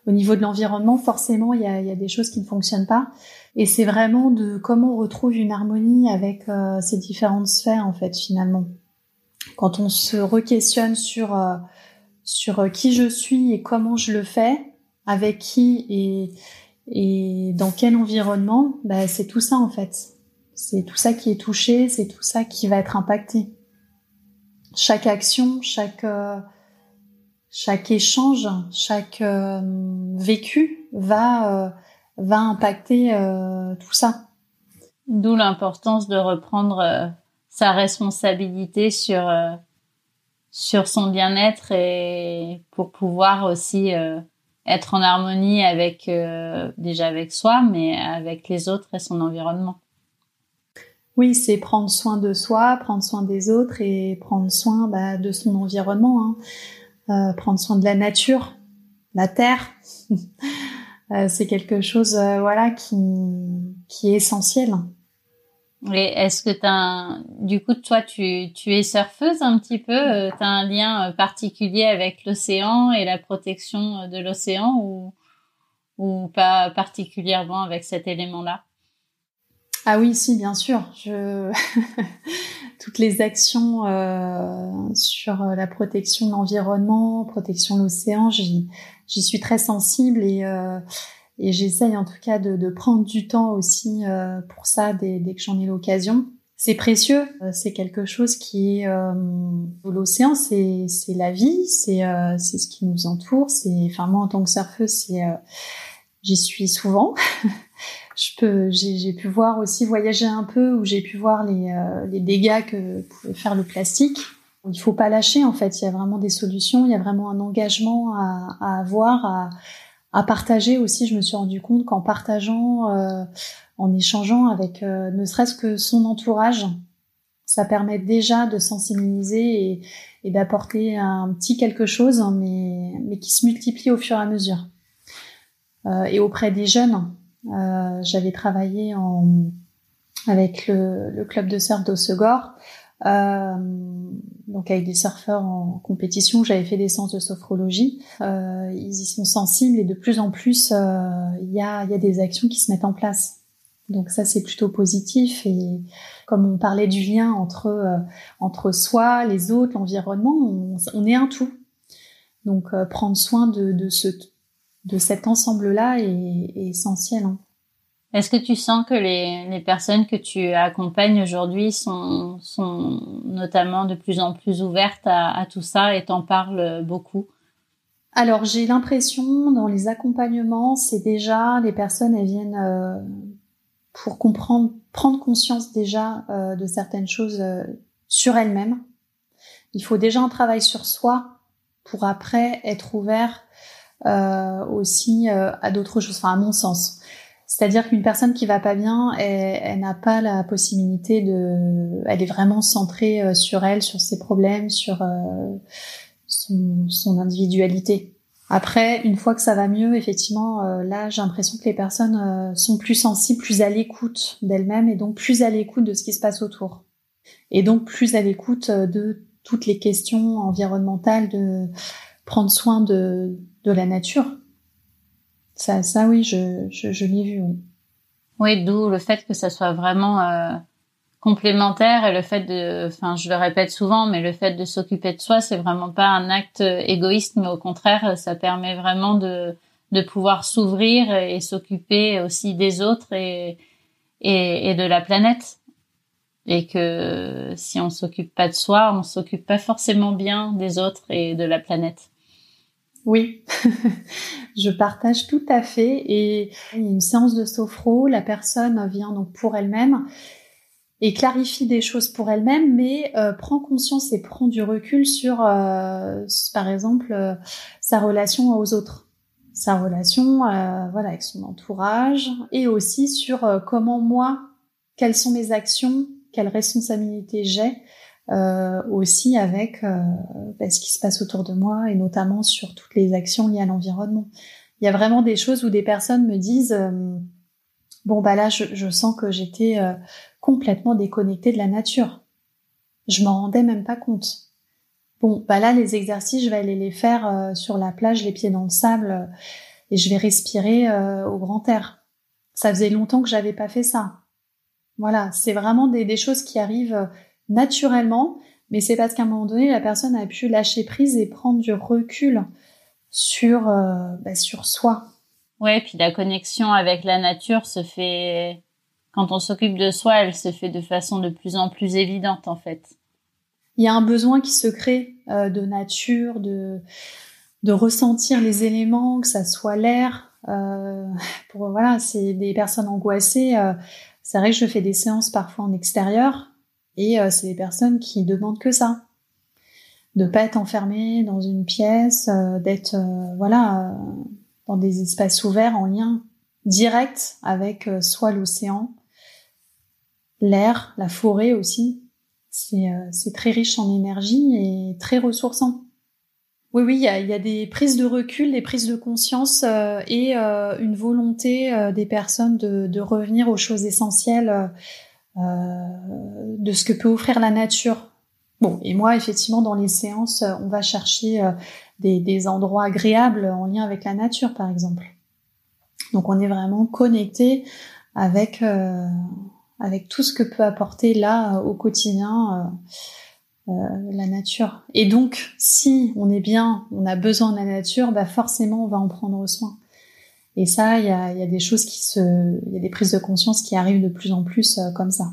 au niveau de l'environnement, forcément il y a, y a, des choses qui ne fonctionnent pas. Et c'est vraiment de comment on retrouve une harmonie avec euh, ces différentes sphères en fait finalement. Quand on se re-questionne sur euh, sur qui je suis et comment je le fais, avec qui et et dans quel environnement, bah, c'est tout ça en fait. C'est tout ça qui est touché, c'est tout ça qui va être impacté chaque action, chaque euh, chaque échange, chaque euh, vécu va euh, va impacter tout ça. D'où l'importance de reprendre sa responsabilité sur sur son bien-être et pour pouvoir aussi être en harmonie avec déjà avec soi mais avec les autres et son environnement. Oui, c'est prendre soin de soi, prendre soin des autres et prendre soin bah, de son environnement, hein. euh, prendre soin de la nature, la terre. euh, c'est quelque chose, euh, voilà, qui qui est essentiel. Et est-ce que t'as du coup toi tu tu es surfeuse un petit peu, t'as un lien particulier avec l'océan et la protection de l'océan ou ou pas particulièrement avec cet élément-là? Ah oui, si, bien sûr. Je... Toutes les actions euh, sur la protection de l'environnement, protection de l'océan, j'y suis très sensible et, euh, et j'essaye en tout cas de, de, prendre du temps aussi euh, pour ça dès, dès que j'en ai l'occasion. C'est précieux, euh, c'est quelque chose qui est euh, l'océan, c'est la vie, c'est euh, c'est ce qui nous entoure. C'est enfin moi en tant que surfeuse, c'est j'y suis souvent. je peux, j'ai pu voir aussi voyager un peu où j'ai pu voir les, euh, les dégâts que pouvait faire le plastique. Il faut pas lâcher en fait. Il y a vraiment des solutions. Il y a vraiment un engagement à, à avoir, à, à, partager aussi. Je me suis rendu compte qu'en partageant, euh, en échangeant avec euh, ne serait-ce que son entourage, ça permet déjà de sensibiliser et, et d'apporter un petit quelque chose, mais, mais qui se multiplie au fur et à mesure. Euh, et auprès des jeunes, euh, j'avais travaillé en, avec le, le, club de surf d'Ossegor, euh, donc avec des surfeurs en compétition. J'avais fait des séances de sophrologie. Euh, ils y sont sensibles et de plus en plus, euh, il y, a, y a des actions qui se mettent en place. Donc ça c'est plutôt positif et comme on parlait du lien entre euh, entre soi, les autres, l'environnement, on, on, est un tout. Donc prendre soin de, de ce de cet ensemble-là est, essentiel. Hein. Est-ce que tu sens que les, les personnes que tu accompagnes aujourd'hui sont, sont notamment de plus en plus ouvertes à, à tout ça et t'en parlent beaucoup? Alors j'ai l'impression dans les accompagnements, c'est déjà les personnes elles viennent euh, pour comprendre, prendre conscience déjà euh, de certaines choses euh, sur elles-mêmes. Il faut déjà un travail sur soi pour après être ouvert aussi euh, à d'autres choses, enfin à mon sens. C'est-à-dire qu'une personne qui va pas bien, elle, elle n'a pas la possibilité de, elle est vraiment centrée euh, sur elle, sur ses problèmes, sur son, son, individualité. Après, une fois que ça va mieux, effectivement, là, j'ai l'impression que les personnes sont plus sensibles, plus à l'écoute d'elles-mêmes et donc plus à l'écoute de ce qui se passe autour. Et donc plus à l'écoute de toutes les questions environnementales, de prendre soin de, de la nature. Ça, ça oui, je, je, l'ai vu. Oui, oui d'où le fait que ça soit vraiment euh, complémentaire et le fait de, enfin, je le répète souvent, mais le fait de s'occuper de soi, c'est vraiment pas un acte égoïste, mais au contraire, ça permet vraiment de de pouvoir s'ouvrir et s'occuper aussi des autres et, et, et de la planète et que si on s'occupe pas de soi, on s'occupe pas forcément bien des autres et de la planète. Oui, je partage tout à fait. Et une séance de sophro, la personne vient donc pour elle-même et clarifie des choses pour elle-même, mais euh, prend conscience et prend du recul sur, euh, par exemple, euh, sa relation aux autres, sa relation, voilà, avec son entourage, et aussi sur comment moi, quelles sont mes actions, quelles responsabilités j'ai euh, aussi avec euh, bah, ce qui se passe autour de moi et notamment sur toutes les actions liées à l'environnement. Il y a vraiment des choses où des personnes me disent euh, bon bah là je, je sens que j'étais euh, complètement déconnectée de la nature. Je m'en rendais même pas compte. Bon bah là les exercices je vais aller les faire sur la plage les pieds dans le sable et je vais respirer au grand air. Ça faisait longtemps que j'avais pas fait ça. Voilà, c'est vraiment des, des, choses qui arrivent naturellement, mais c'est parce qu'à un moment donné, la personne a pu lâcher prise et prendre du recul sur, euh, bah, sur soi. Ouais, puis la connexion avec la nature se fait, quand on s'occupe de soi, elle se fait de façon de plus en plus évidente en fait. Il y a un besoin qui se crée euh, de nature, de, de ressentir les éléments, que ça soit l'air. Euh, pour voilà, c'est des personnes angoissées. C'est vrai que je fais des séances parfois en extérieur et euh, c'est des personnes qui demandent que ça, de pas être enfermées dans une pièce, euh, d'être euh, voilà dans des espaces ouverts en lien direct avec soit l'océan, l'air, la forêt aussi. C'est très riche en énergie et très ressourçant. Oui, oui, il y a, des prises de recul, des prises de conscience et une volonté des personnes de, revenir aux choses essentielles de ce que peut offrir la nature. Bon, et moi, effectivement, dans les séances, euh, on va chercher euh, des, des endroits agréables en lien avec la nature, par exemple. Donc, on est vraiment connecté avec euh, avec tout ce que peut apporter là au quotidien euh, la nature. Et donc, si on est bien, on a besoin de la nature, bah forcément, on va en prendre soin. Et ça, il y a, y a, des choses qui se, il y a des prises de conscience qui arrivent de plus en plus euh, comme ça.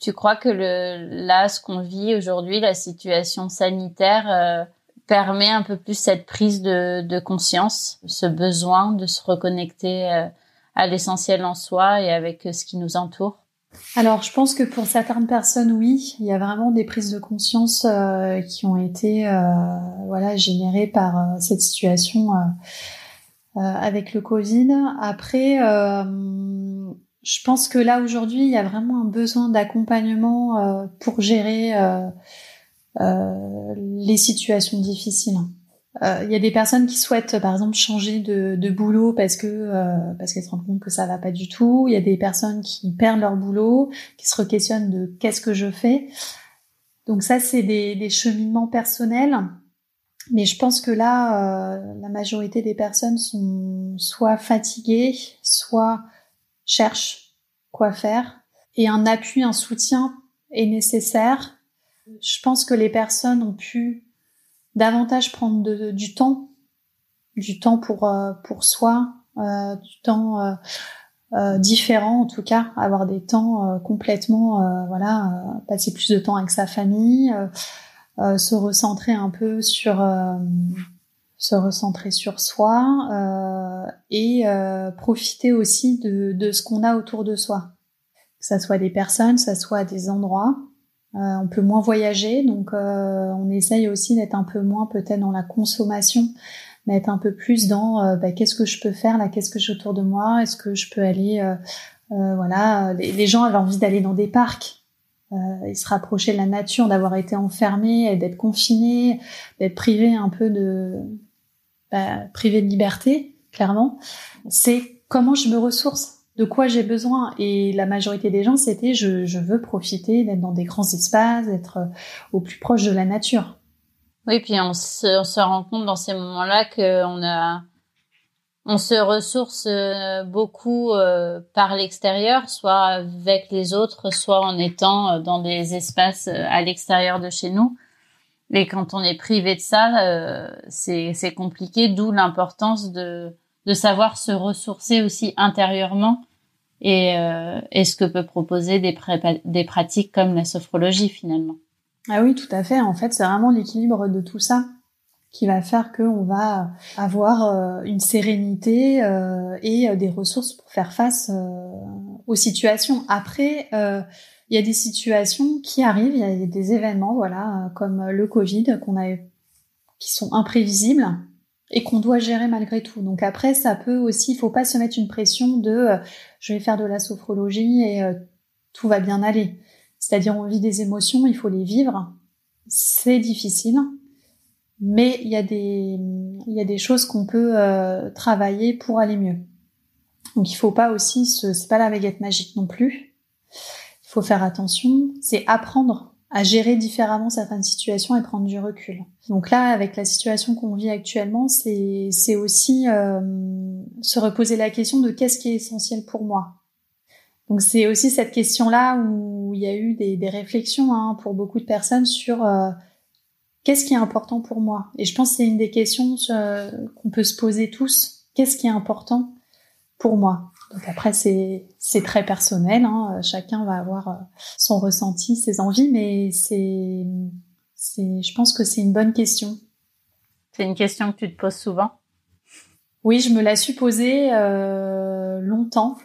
Tu crois que le, là, ce qu'on vit aujourd'hui, la situation sanitaire, euh, permet un peu plus cette prise de, de, conscience, ce besoin de se reconnecter euh, à l'essentiel en soi et avec ce qui nous entoure? Alors, je pense que pour certaines personnes, oui, il y a vraiment des prises de conscience qui ont été, voilà, générées par cette situation avec le Covid. Après, euh, je pense que là aujourd'hui, il y a vraiment un besoin d'accompagnement euh, pour gérer les situations difficiles. Il y a des personnes qui souhaitent, par exemple, changer de, de boulot parce que parce qu'elles se rendent compte que ça va pas du tout. Il y a des personnes qui perdent leur boulot, qui se re-questionnent de qu'est-ce que je fais? Donc ça, c'est des, des cheminements personnels. Mais je pense que là, euh, la majorité des personnes sont soit fatiguées, soit cherchent quoi faire. Et un appui, un soutien est nécessaire. Je pense que les personnes ont pu davantage prendre du temps, du temps pour euh, pour soi, euh, du temps euh, euh, différent en tout cas, avoir des temps complètement, voilà, passer plus de temps avec sa famille, se recentrer un peu sur se recentrer sur soi et profiter aussi de, de ce qu'on a autour de soi, que ça soit des personnes, que ça soit des endroits. Euh, on peut moins voyager, donc euh, on essaye aussi d'être un peu moins peut-être dans la consommation, d'être un peu plus dans euh, bah, qu'est-ce que je peux faire là, qu'est-ce que j'ai autour de moi, est-ce que je peux aller, voilà, les, gens avaient envie d'aller dans des parcs, ils se rapprocher de la nature, d'avoir été enfermés, d'être confinés, d'être privés un peu de, bah, privés de liberté, clairement. C'est comment je me ressource de quoi j'ai besoin. Et la majorité des gens, c'était je, je veux profiter d'être dans des grands espaces, d'être euh, au plus proche de la nature. Oui, puis on se, on se rend compte dans ces moments-là qu'on a, on se ressource euh, beaucoup euh, par l'extérieur, soit avec les autres, soit en étant dans des espaces à l'extérieur de chez nous. Et quand on est privé de ça, c'est compliqué, d'où l'importance de, de savoir se ressourcer aussi intérieurement et, euh, et ce que peut proposer des, des pratiques comme la sophrologie finalement. Ah oui, tout à fait. En fait, c'est vraiment l'équilibre de tout ça qui va faire qu'on va avoir euh, une sérénité euh, et euh, des ressources pour faire face aux situations. Après, il y a des situations qui arrivent, il y a des événements, voilà, comme le Covid, qu'on a, qui sont imprévisibles et qu'on doit gérer malgré tout. Donc après, ça peut aussi, il faut pas se mettre une pression de je vais faire de la sophrologie et tout va bien aller. C'est-à-dire on vit des émotions, il faut les vivre. C'est difficile, mais il y a des il y a des choses qu'on peut euh, travailler pour aller mieux. Donc il faut pas aussi se c'est pas la baguette magique non plus. Il faut faire attention, c'est apprendre à gérer différemment certaines situations et prendre du recul. Donc là, avec la situation qu'on vit actuellement, c'est c'est aussi euh, se reposer la question de qu'est-ce qui est essentiel pour moi. Donc c'est aussi cette question-là où il y a eu des, des réflexions hein, pour beaucoup de personnes sur euh, qu'est-ce qui est important pour moi? Et je pense que c'est une des questions euh, qu'on peut se poser tous. Qu'est-ce qui est important pour moi? Donc après, c'est c'est très personnel. Hein. Chacun va avoir euh, son ressenti, ses envies, mais c'est c'est. Je pense que c'est une bonne question. C'est une question que tu te poses souvent? Oui, je me la suis posée euh, longtemps,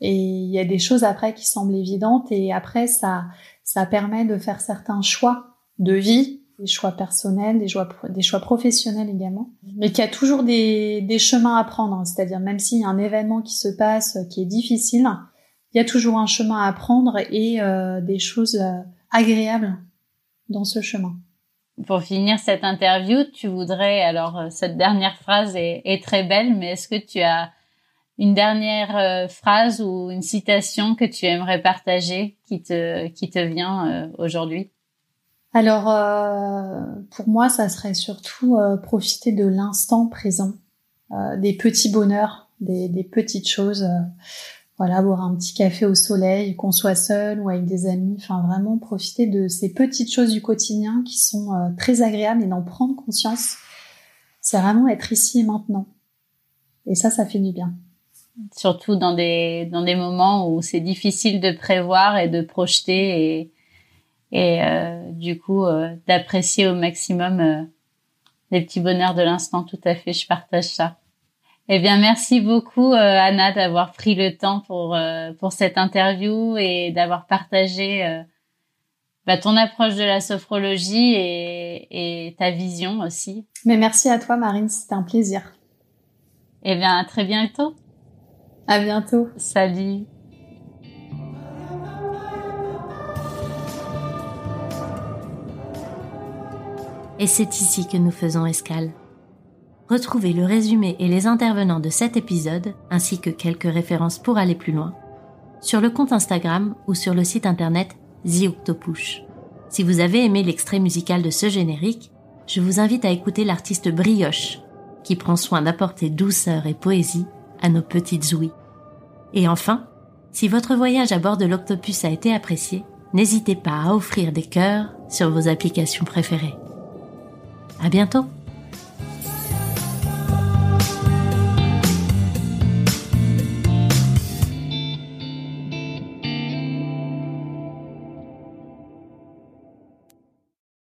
et il y a des choses après qui semblent évidentes, et après ça ça permet de faire certains choix de vie des choix personnels, des choix, des choix professionnels également, mais qu'il y a toujours des, des chemins à prendre. C'est-à-dire même s'il y a un événement qui se passe qui est difficile, il y a toujours un chemin à prendre et euh, des choses euh, agréables dans ce chemin. Pour finir cette interview, tu voudrais alors euh, cette dernière phrase est, est très belle, mais est-ce que tu as une dernière phrase ou une citation que tu aimerais partager qui te qui te vient aujourd'hui? Alors, euh, pour moi, ça serait surtout euh, profiter de l'instant présent, euh, des petits bonheurs, des, petites choses. voilà, boire un petit café au soleil, qu'on soit seul ou avec des amis. Enfin, vraiment profiter de ces petites choses du quotidien qui sont très agréables et d'en prendre conscience. C'est vraiment être ici et maintenant. Et ça, ça fait du bien surtout dans des dans des moments où c'est difficile de prévoir et de projeter et et euh, du coup euh, d'apprécier au maximum euh, les petits bonheurs de l'instant. Tout à fait, je partage ça. Eh bien, merci beaucoup Anna d'avoir pris le temps pour pour cette interview et d'avoir partagé bah, ton approche de la sophrologie et, et ta vision aussi. Mais merci à toi Marine, c'était un plaisir. Eh bien, à très bientôt. À bientôt. Salut. Et c'est ici que nous faisons escale. Retrouvez le résumé et les intervenants de cet épisode, ainsi que quelques références pour aller plus loin, sur le compte Instagram ou sur le site internet The Si vous avez aimé l'extrait musical de ce générique, je vous invite à écouter l'artiste Brioche, qui prend soin d'apporter douceur et poésie à nos petites ouïes. Et enfin, si votre voyage à bord de l'Octopus a été apprécié, n'hésitez pas à offrir des cœurs sur vos applications préférées. À bientôt!